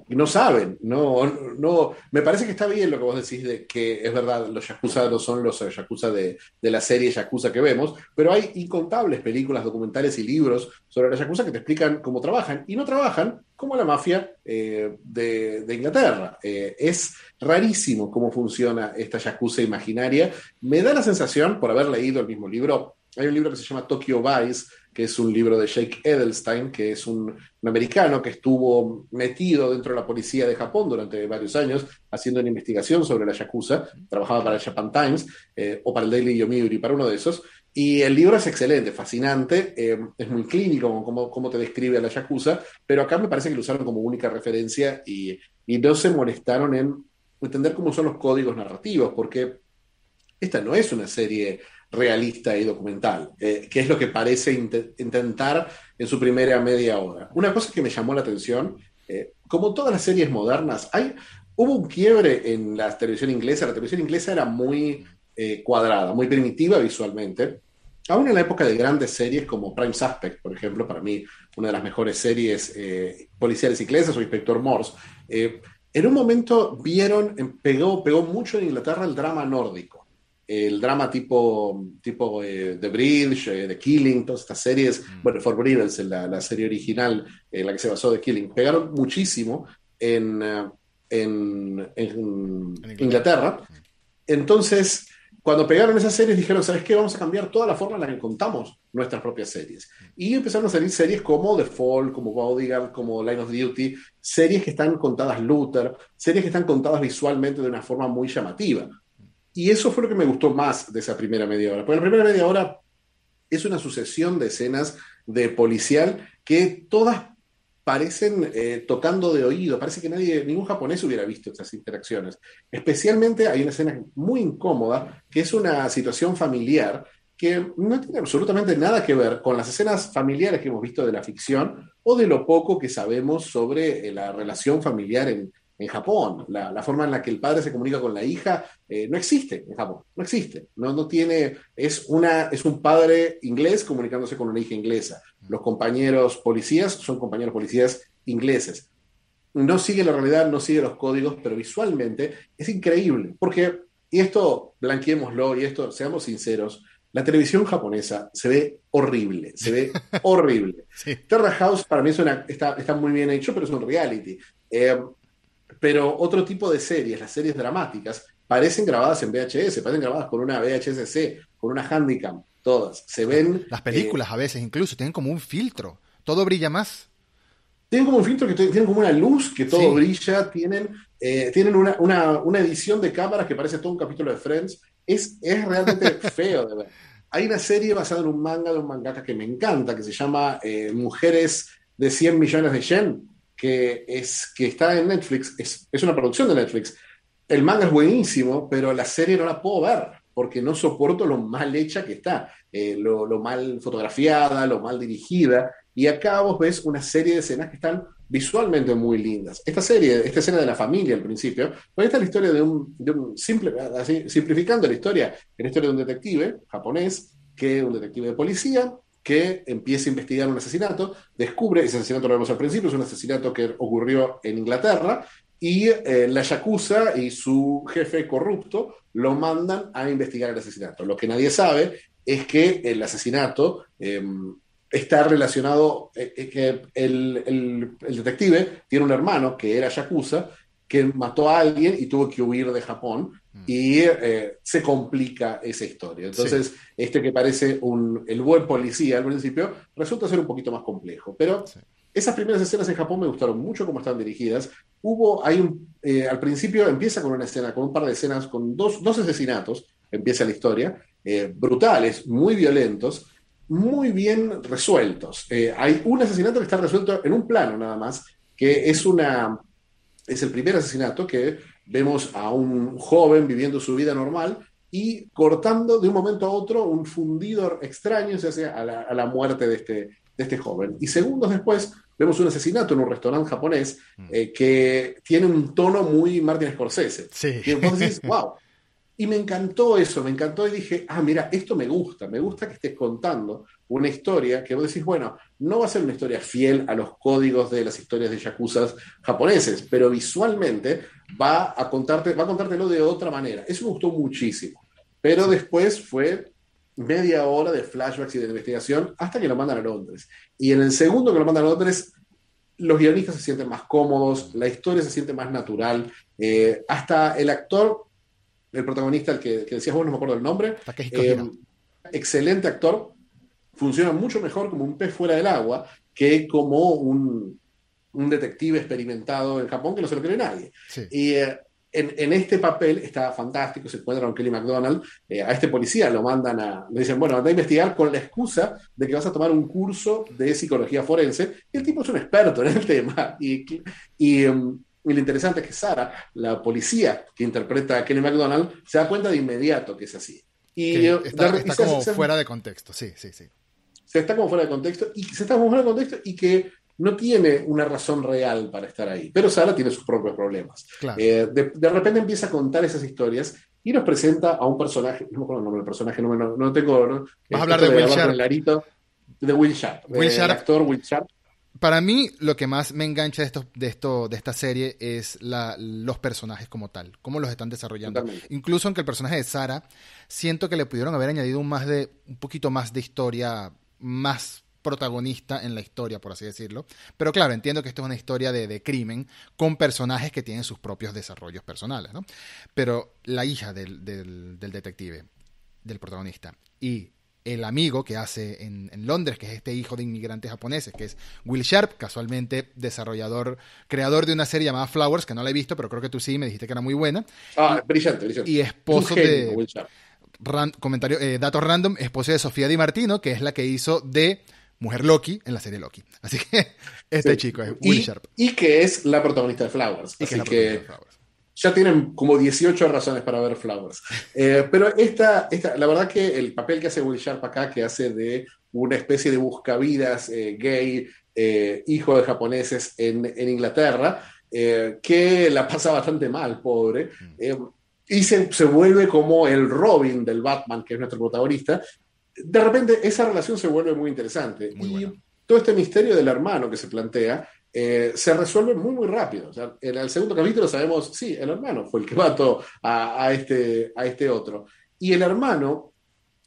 S2: no saben, no, no, me parece que está bien lo que vos decís de que es verdad, los Yakuza no son los Yakuza de, de, la serie Yakuza que vemos, pero hay incontables películas, documentales y libros sobre los Yakuza que te explican cómo trabajan y no trabajan como la mafia eh, de, de, Inglaterra. Eh, es rarísimo cómo funciona esta Yakuza imaginaria. Me da la sensación, por haber leído el mismo libro, hay un libro que se llama Tokyo Vice, que es un libro de Jake Edelstein, que es un, americano que estuvo metido dentro de la policía de Japón durante varios años, haciendo una investigación sobre la Yakuza, trabajaba para el Japan Times eh, o para el Daily Yomiuri, para uno de esos, y el libro es excelente, fascinante, eh, es muy clínico como, como, te describe a la Yakuza, pero acá me parece que lo usaron como única referencia y, y no se molestaron en entender cómo son los códigos narrativos, porque esta no es una serie realista y documental, eh, que es lo que parece int intentar en su primera media hora. Una cosa que me llamó la atención, eh, como todas las series modernas, hay, hubo un quiebre en la televisión inglesa, la televisión inglesa era muy eh, cuadrada, muy primitiva visualmente, aún en la época de grandes series como Prime Suspect, por ejemplo, para mí una de las mejores series policiales inglesas o Inspector Morse, en un momento vieron, pegó, pegó mucho en Inglaterra el drama nórdico el drama tipo, tipo eh, The Bridge, eh, The Killing, todas estas series, mm. bueno, For Bridges, la, la, serie original en la que se basó The Killing, pegaron muchísimo en, en, en, en Inglaterra. Entonces, cuando pegaron esas series, dijeron, ¿sabes qué? Vamos a cambiar toda la forma en la que contamos nuestras propias series. Y empezaron a salir series como The Fall, como Bodyguard, como Line of Duty, series que están contadas Luther, series que están contadas visualmente de una forma muy llamativa. Y eso fue lo que me gustó más de esa primera media hora. Porque la primera media hora es una sucesión de escenas de policial que todas parecen eh, tocando de oído, parece que nadie, ningún japonés hubiera visto estas interacciones. Especialmente hay una escena muy incómoda, que es una situación familiar que no tiene absolutamente nada que ver con las escenas familiares que hemos visto de la ficción o de lo poco que sabemos sobre eh, la relación familiar en, en Japón. La, forma en la que el padre se comunica con la hija eh, no existe en Japón, no existe. No, no tiene, es, una, es un padre inglés comunicándose con una hija inglesa. Los compañeros policías son compañeros policías ingleses. No sigue la realidad, no sigue los códigos, pero visualmente es increíble. Porque, y esto blanqueémoslo, y esto, seamos sinceros, la televisión japonesa se ve horrible, se ve horrible. Terra House para mí está, está, muy bien hecho, pero es un reality. Eh, pero otro tipo de series, las series dramáticas, parecen grabadas en VHS, parecen grabadas con una VHS-C, con una Handicam, todas. Se ven.
S1: Las películas eh, a veces incluso tienen como un filtro, todo brilla más.
S2: Tienen como un filtro que tienen como una luz que todo brilla, tienen, eh, tienen una, una, edición de cámaras que parece todo un capítulo de Friends. Es, es realmente feo de ver. Hay una serie basada en un manga de un mangaka que me encanta, que se llama eh, Mujeres de 100 millones de yen, que, es, que está en Netflix, es, es una producción de Netflix. El manga es buenísimo, pero la serie no la puedo ver porque no soporto lo mal hecha que está, eh, lo, lo, mal fotografiada, lo mal dirigida. Y acá vos ves una serie de escenas que están visualmente muy lindas. Esta serie, esta escena de la familia al principio, pues esta es la historia de un, de un simple, así, simplificando la historia, es la historia de un detective japonés, que un detective de policía, que empieza a investigar un asesinato, descubre, ese asesinato lo vemos al principio, es un asesinato que ocurrió en Inglaterra, y eh, la Yakuza y su jefe corrupto lo mandan a investigar el asesinato. Lo que nadie sabe es que el asesinato em, está relacionado, eh, eh, que el, el, detective tiene un hermano que era Yakuza, que mató a alguien y tuvo que huir de Japón mm. y eh, se complica esa historia. Entonces, este que parece un, el buen policía al principio resulta ser un poquito más complejo. Pero esas primeras escenas en Japón me gustaron mucho cómo están dirigidas. Hubo, hay un, eh, al principio empieza con una escena, con un par de escenas, con dos, dos asesinatos, empieza la historia, eh, brutales, muy violentos, muy bien resueltos. hay un asesinato que está resuelto en un plano nada más, que es una es el primer asesinato que vemos a un joven viviendo su vida normal y cortando de un momento a otro un fundido extraño se hace a la, muerte de este, de este joven. Y segundos después vemos un asesinato en un restaurante japonés mm. eh, que tiene un tono muy Martin Scorsese. Sí. Y vos decís, wow, y me encantó eso, me encantó y dije, ah, mira, esto me gusta, me gusta que estés contando una historia que vos decís, bueno, no va a ser una historia fiel a los códigos de las historias de yakuzas japoneses, pero visualmente va a contarte, va a contártelo de otra manera. Eso me gustó muchísimo. Pero después fue media hora de flashbacks y de investigación hasta que lo mandan a Londres. Y en el segundo que lo mandan a Londres, los guionistas se sienten más cómodos, la historia se siente más natural, eh, hasta el actor el protagonista, el que, decías vos, no me acuerdo el nombre, eh, excelente actor, funciona mucho mejor como un pez fuera del agua que como un, detective experimentado en Japón que no se lo cree nadie. Y eh, en, este papel está fantástico, se encuentra con Kelly McDonald, eh, a este policía lo mandan a, le dicen, bueno, anda a investigar con la excusa de que vas a tomar un curso de psicología forense, y el tipo es un experto en el tema, y, y um, y lo interesante es que Sara, la policía que interpreta a Kenny McDonald, se da cuenta de inmediato que es así.
S1: Y está, como fuera de contexto, sí, sí, sí.
S2: Se está como fuera de contexto y se está como fuera de contexto y que no tiene una razón real para estar ahí. Pero Sara tiene sus propios problemas. Eh, de, repente empieza a contar esas historias y nos presenta a un personaje, no me acuerdo el nombre del personaje, no, no, tengo... ¿no?
S1: Vas a hablar de, Will Sharp.
S2: De Will Sharp. Will Sharp. El actor Will Sharp
S1: para mí, lo que más me engancha de esto, de esto, de esta serie es los personajes como tal, cómo los están desarrollando. Incluso aunque el personaje de Sara, siento que le pudieron haber añadido un más de, un poquito más de historia, más protagonista en la historia, por así decirlo. Pero claro, entiendo que esto es una historia de, crimen con personajes que tienen sus propios desarrollos personales, ¿no? Pero la hija del, del detective, del protagonista, y el amigo que hace en, Londres, que es este hijo de inmigrantes japoneses, que es Will Sharp, casualmente desarrollador, creador de una serie llamada Flowers, que no la he visto, pero creo que tú sí, me dijiste que era muy buena.
S2: Ah, brillante, brillante.
S1: Y esposo de... Will Sharp. Comentario, eh, datos random, esposo de Sofía Di Martino, que es la que hizo de Mujer Loki en la serie Loki. Así que este chico es Will Sharp.
S2: Y que es la protagonista de Flowers. así que, ya tienen como 18 razones para ver Flowers. Eh, pero esta, esta, la verdad que el papel que hace Will Sharp acá, que hace de una especie de buscavidas eh, gay, eh, hijo de japoneses en, Inglaterra, que la pasa bastante mal, pobre. Mm. Y se, se, vuelve como el Robin del Batman, que es nuestro protagonista, de repente esa relación se vuelve muy interesante. y todo este misterio del hermano que se plantea eh, se resuelve muy, muy rápido. en el segundo capítulo sabemos, sí, el hermano fue el que mató a, este, a este otro. Y el hermano,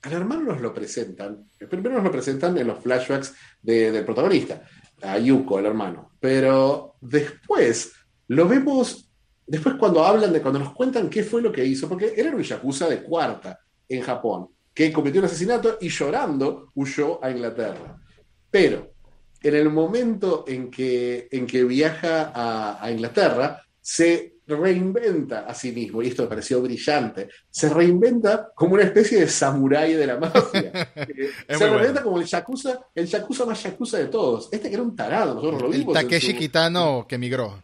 S2: al hermano nos lo presentan, primero nos lo presentan en los flashbacks del protagonista, a Yuko, el hermano. Pero después lo vemos, después cuando hablan de, cuando nos cuentan qué fue lo que hizo, porque él era un yakuza de cuarta en Japón que cometió un asesinato y llorando huyó a Inglaterra. Pero en el momento en que, en que viaja a, Inglaterra, se reinventa a sí mismo, y esto me pareció brillante, se reinventa como una especie de samurái de la mafia. se reinventa como el yakuza, el yakuza más yakuza de todos. Este que era un tarado, nosotros lo vimos.
S1: El Takeshi Kitano que emigró.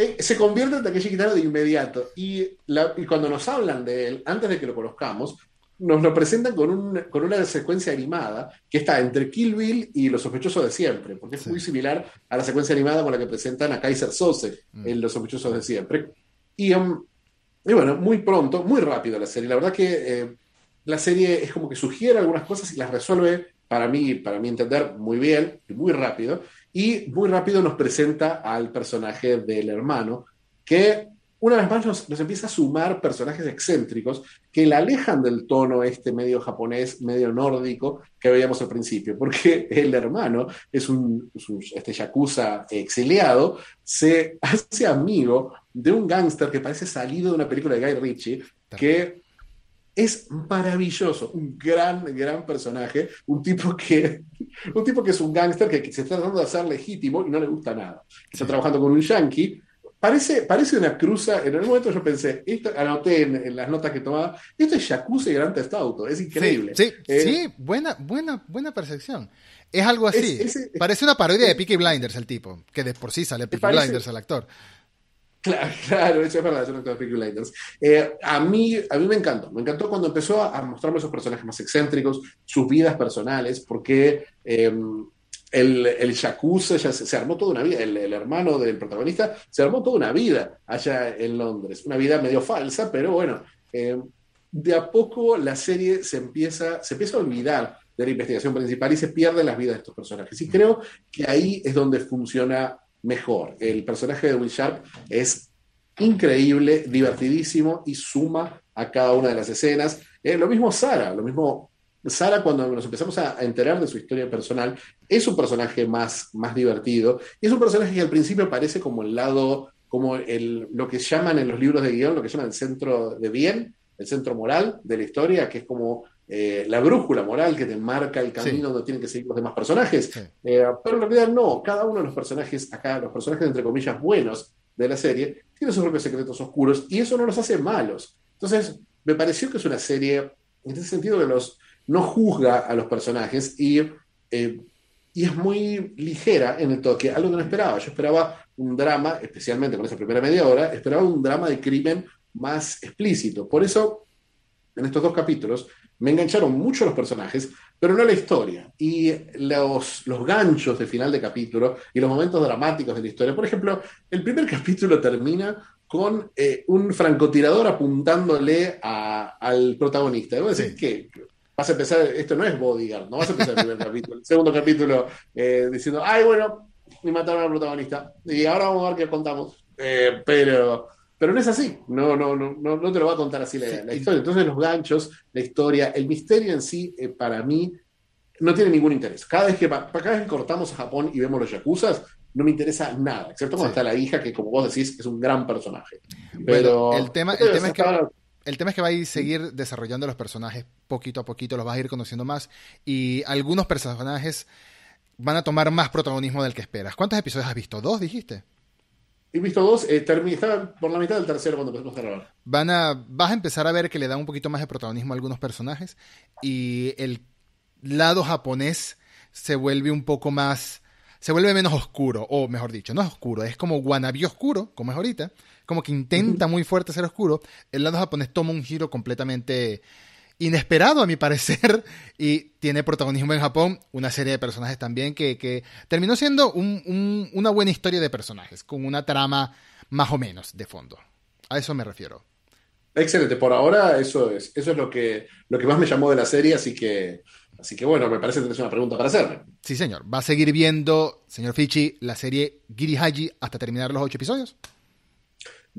S2: Eh, se convierte en Takeshi Kitano de inmediato. Y, y, cuando nos hablan de él, antes de que lo conozcamos, nos lo presentan con, un, con una secuencia animada que está entre Kill Bill y Los Sospechosos de Siempre, porque es muy similar a la secuencia animada con la que presentan a Kaiser Sose mm. en Los Sospechosos de Siempre. Y, um, y, bueno, muy pronto, muy rápido la serie. La verdad que eh, la serie es como que sugiere algunas cosas y las resuelve, para mí, para mí entender, muy bien y muy rápido. Y muy rápido nos presenta al personaje del hermano, que una vez más nos, empieza a sumar personajes excéntricos que la alejan del tono este medio japonés, medio nórdico que veíamos al principio, porque el hermano es un, este yakuza exiliado, se hace amigo de un gángster que parece salido de una película de Guy Ritchie, que es maravilloso, un gran, gran personaje, un tipo que, un tipo que es un gángster que, se está tratando de hacer legítimo y no le gusta nada. Está trabajando con un yankee Parece, parece una cruza. En algún momento yo pensé, esto, anoté en, las notas que tomaba, esto es Yakuza y Grand Theft Auto, es increíble.
S1: Sí, eh, sí, buena, buena, buena percepción. Es algo así. parece una parodia de Peaky Blinders el tipo, que de por sí sale Peaky Blinders el actor.
S2: Claro, claro, eso es verdad, un actor de Peaky. Eh, a, mí, a mí me encantó, me encantó cuando empezó a, mostrarme esos personajes más excéntricos, sus vidas personales, porque... Em, el, el Yakuza ya se, armó toda una vida, el, hermano del protagonista se armó toda una vida allá en Londres, una vida medio falsa, pero bueno, eh, de a poco la serie se empieza, se empieza a olvidar de la investigación principal y se pierden las vidas de estos personajes. Y creo que ahí es donde funciona mejor. El personaje de Will Sharp es increíble, divertidísimo y suma a cada una de las escenas. Eh, lo mismo Sara, lo mismo Sara, cuando nos empezamos a enterar de su historia personal, es un personaje más, más divertido. Y es un personaje que al principio parece como el lado, como el, lo que llaman en los libros de guion, lo que llaman el centro de bien, el centro moral de la historia, que es como eh, la brújula moral que te marca el camino donde tienen que seguir los demás personajes. Eh, pero en realidad no, cada uno de los personajes acá, los personajes entre comillas buenos de la serie, tiene sus propios secretos oscuros y eso no los hace malos. Entonces, me pareció que es una serie, en ese sentido, que los, no juzga a los personajes y, eh, y es muy ligera en el toque, algo que no esperaba. Yo esperaba un drama, especialmente con esa primera media hora, esperaba un drama de crimen más explícito. Por eso, en estos dos capítulos, me engancharon mucho los personajes, pero no la historia. Y los, los ganchos de final de capítulo y los momentos dramáticos de la historia. Por ejemplo, el primer capítulo termina con eh, un francotirador apuntándole al protagonista. Debo decir que vas a empezar, esto no es Bodyguard, no vas a empezar el primer capítulo, el segundo capítulo eh, diciendo, ay, bueno, me mataron al protagonista, y ahora vamos a ver qué contamos. Eh, pero, pero no es así, no, no, no, no, te lo va a contar así la, historia. Entonces los ganchos, la historia, el misterio en sí, eh, para mí, no tiene ningún interés. Cada vez, que, cada vez que cortamos a Japón y vemos los yakuzas, no me interesa nada, excepto cuando está la hija, que como vos decís, es un gran personaje. Pero
S1: el tema, el tema es que el tema es que va a ir seguir desarrollando los personajes poquito a poquito, los vas a ir conociendo más y algunos personajes van a tomar más protagonismo del que esperas. ¿Cuántos episodios has visto? ¿Dos, dijiste?
S2: He visto dos, eh, estaba por la mitad del tercero cuando empezamos a grabar.
S1: Van a, vas a empezar a ver que le dan un poquito más de protagonismo a algunos personajes y el lado japonés se vuelve un poco más, se vuelve menos oscuro, o mejor dicho, no es oscuro, es como wannabe oscuro, como es ahorita, como que intenta muy fuerte ser oscuro. El lado japonés toma un giro completamente inesperado a mi parecer y tiene protagonismo en Japón, una serie de personajes también que, terminó siendo una buena historia de personajes, con una trama más o menos de fondo. A eso me refiero.
S2: Excelente, por ahora eso es, eso es lo que, lo que más me llamó de la serie, así que, así que bueno, me parece que tienes una pregunta para hacerme.
S1: Sí, señor. ¿Va a seguir viendo, señor Fichi, la serie Giri Haji hasta terminar los ocho episodios?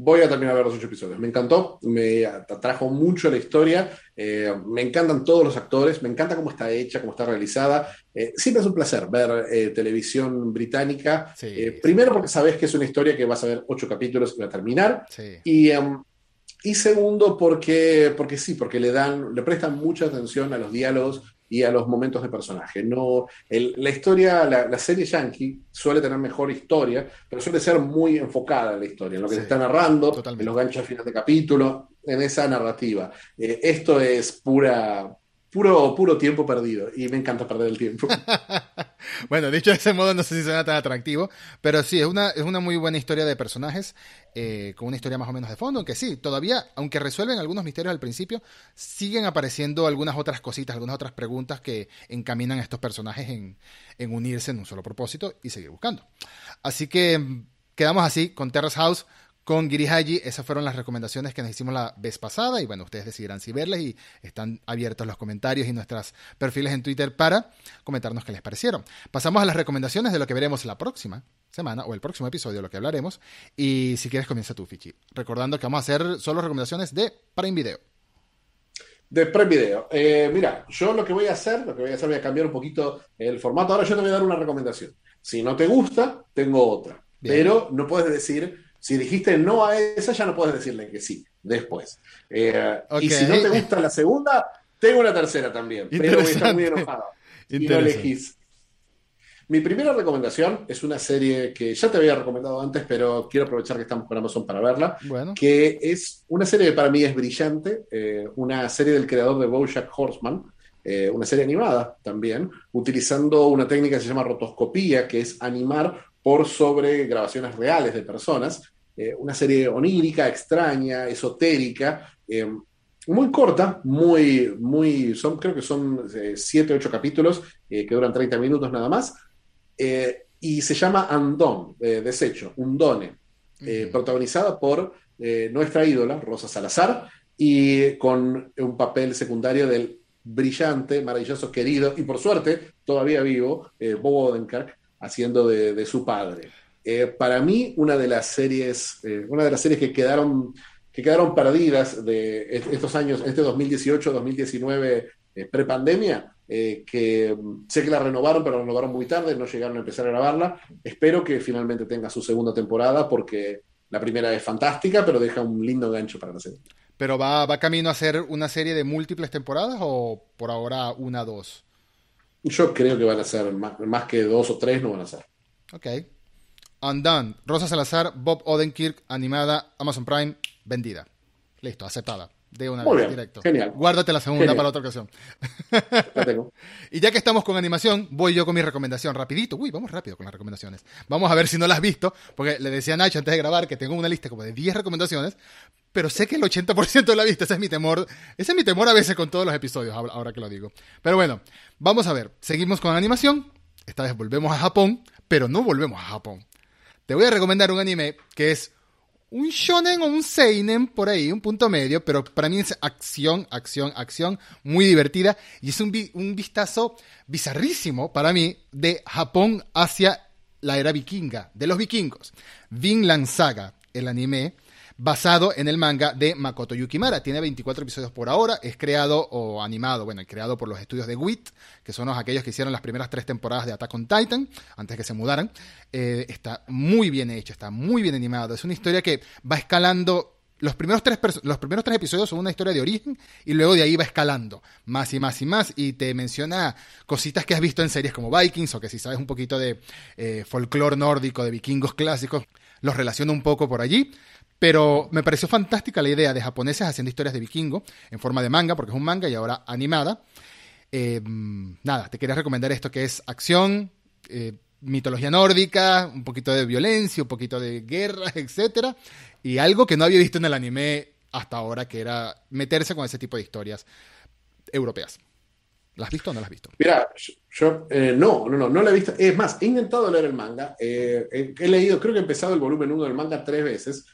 S2: Voy a terminar de ver los ocho episodios. Me encantó, me atrajo mucho la historia, eh, me encantan todos los actores, me encanta cómo está hecha, cómo está realizada. Eh, siempre es un placer ver eh, televisión británica. primero porque sabes que es una historia que vas a ver ocho capítulos y va a terminar. Y, em, y segundo porque, porque sí, porque le dan, le prestan mucha atención a los diálogos y a los momentos de personaje. No, la historia, la, serie Yankee suele tener mejor historia, pero suele ser muy enfocada en la historia, en lo que se está narrando, en los ganchos al final de capítulo, en esa narrativa. Eh, esto es pura, puro, puro tiempo perdido y me encanta perder el tiempo.
S1: bueno, dicho de ese modo, no sé si suena tan atractivo, pero sí, es una, es una muy buena historia de personajes, eh, con una historia más o menos de fondo, aunque sí, todavía, aunque resuelven algunos misterios al principio, siguen apareciendo algunas otras cositas, algunas otras preguntas que encaminan a estos personajes en, en unirse en un solo propósito y seguir buscando. Así que mm, quedamos así con Terrace House con Girihaji. Esas fueron las recomendaciones que nos hicimos la vez pasada y bueno, ustedes decidirán si verlas y están abiertos los comentarios y nuestros perfiles en Twitter para comentarnos qué les parecieron. Pasamos a las recomendaciones de lo que veremos la próxima semana o el próximo episodio de lo que hablaremos y si quieres comienza tú, Fichi. Recordando que vamos a hacer solo recomendaciones de Prime Video.
S2: De Prime Video. Eh, mira, yo lo que voy a hacer, lo que voy a hacer, voy a cambiar un poquito el formato. Ahora yo te voy a dar una recomendación. Si no te gusta, tengo otra. Pero no puedes decir si dijiste no a esa, ya no puedes decirle que sí después. Eh, y si no te gusta la segunda, tengo una tercera también, pero voy a estar muy enojado si no elegís. Mi primera recomendación es una serie que ya te había recomendado antes, pero quiero aprovechar que estamos con Amazon para verla. Que es una serie que para mí es brillante, eh, una serie del creador de Bojack Horseman, eh, una serie animada también, utilizando una técnica que se llama rotoscopía, que es animar por sobre grabaciones reales de personas. Eh, una serie onírica, extraña, esotérica, eh, muy corta, muy, muy, son, creo que son 7, eh, 8 capítulos que duran 30 minutos nada más, y se llama Andón, desecho, Undone, protagonizada por nuestra ídola, Rosa Salazar, y con un papel secundario del brillante, maravilloso, querido y por suerte todavía vivo, Bob Odenkirk, haciendo de, su padre. Eh, para mí, una de las series, eh, una de las series que quedaron, que quedaron perdidas de estos años, este 2018, 2019, eh, prepandemia, que mm, sé que la renovaron, pero la renovaron muy tarde, no llegaron a empezar a grabarla. Espero que finalmente tenga su segunda temporada, porque la primera es fantástica, pero deja un lindo gancho para la serie.
S1: ¿Pero va, va camino a ser una serie de múltiples temporadas o por ahora una, dos?
S2: Yo creo que van a ser más, que dos o tres, no van a ser.
S1: Ok. Undone. Rosa Salazar, Bob Odenkirk, animada, Amazon Prime, vendida. Listo, aceptada. De una
S2: vez, directo. Genial.
S1: Guárdate la segunda para otra ocasión. La tengo. y ya que estamos con animación, voy yo con mi recomendación rapidito. Uy, vamos rápido con las recomendaciones. Vamos a ver si no las has visto, porque le decía a Nacho antes de grabar que tengo una lista como de 10 recomendaciones, pero sé que el 80% la ha visto. Ese es mi temor. Ese es mi temor a veces con todos los episodios, ahora que lo digo. Pero bueno, vamos a ver. Seguimos con animación. Esta vez volvemos a Japón, pero no volvemos a Japón. Te voy a recomendar un anime que es un shonen o un seinen por ahí, un punto medio, pero para mí es acción, acción, acción, muy divertida y es un, un vistazo bizarrísimo para mí de Japón hacia la era vikinga, de los vikingos. Vinland Saga, el anime, basado en el manga de Makoto Yukimara. Tiene 24 episodios por ahora, es creado o animado, bueno, creado por los estudios de WIT, que son los, aquellos que hicieron las primeras tres temporadas de Attack on Titan, antes que se mudaran. Eh, está muy bien hecho, está muy bien animado. Es una historia que va escalando los primeros, tres los primeros tres episodios son una historia de origen y luego de ahí va escalando más y más y más y te menciona cositas que has visto en series como Vikings o que si sabes un poquito de eh, folclore nórdico, de vikingos clásicos, los relaciona un poco por allí. Pero me pareció fantástica la idea de japoneses haciendo historias de vikingo en forma de manga, porque es un manga y ahora animada. Eh, nada, te quería recomendar esto que es acción, eh, mitología nórdica, un poquito de violencia, un poquito de guerra, etcétera, y algo que no había visto en el anime hasta ahora, que era meterse con ese tipo de historias europeas. ¿Las has visto o no las has visto?
S2: Mira, yo eh, no, no, no, no la he visto. Es más, he intentado leer el manga. He leído, creo que he empezado el volumen 1 del manga tres veces.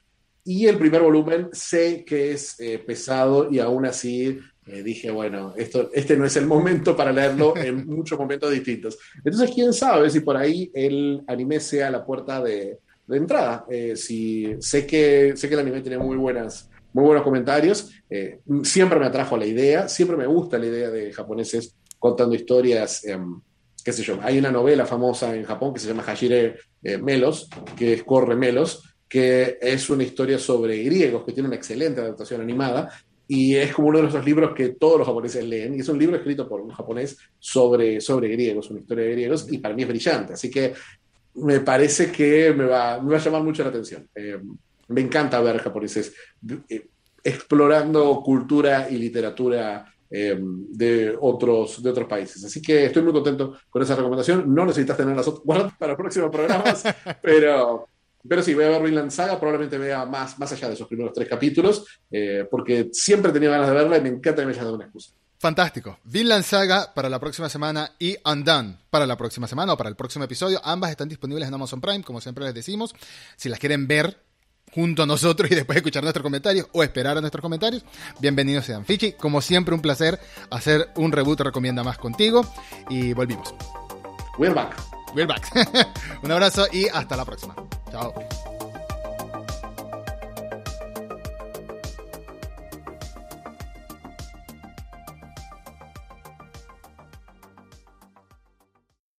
S2: Y el primer volumen sé que es eh, pesado y aún así dije, bueno, esto, este no es el momento para leerlo en muchos momentos distintos. Entonces, quién sabe si por ahí el anime sea la puerta de, de entrada. Eh, si, sé, que, sé que el anime tiene muy, buenas, muy buenos comentarios. Eh, siempre me atrajo la idea, siempre me gusta la idea de japoneses contando historias. Em, qué sé yo, hay una novela famosa en Japón que se llama Hashire eh, Melos, que es Corre Melos, que es una historia sobre griegos, que tiene una excelente adaptación animada, y es como uno de esos libros que todos los japoneses leen, y es un libro escrito por un japonés sobre, sobre griegos, una historia de griegos, y para mí es brillante. Así que me parece que me va, me va a llamar mucho la atención. Eh, me encanta ver japoneses eh, explorando cultura y literatura eh, de, otros, de otros países. Así que estoy muy contento con esa recomendación. No necesitas tener las otras para próximos programas, pero, pero sí, voy a ver Vinland Saga. Probablemente vea más, más allá de esos primeros tres capítulos, porque siempre he tenido ganas de verla y me encanta que me hayas dado una excusa.
S1: Fantástico. Vinland Saga para la próxima semana y Undone para la próxima semana o para el próximo episodio. Ambas están disponibles en Amazon Prime, como siempre les decimos. Si las quieren ver junto a nosotros y después escuchar nuestros comentarios o esperar a nuestros comentarios, bienvenidos sean. Fichi, como siempre, un placer hacer un reboot recomienda más contigo y volvimos.
S2: We're back.
S1: We're back. un abrazo y hasta la próxima. Chao.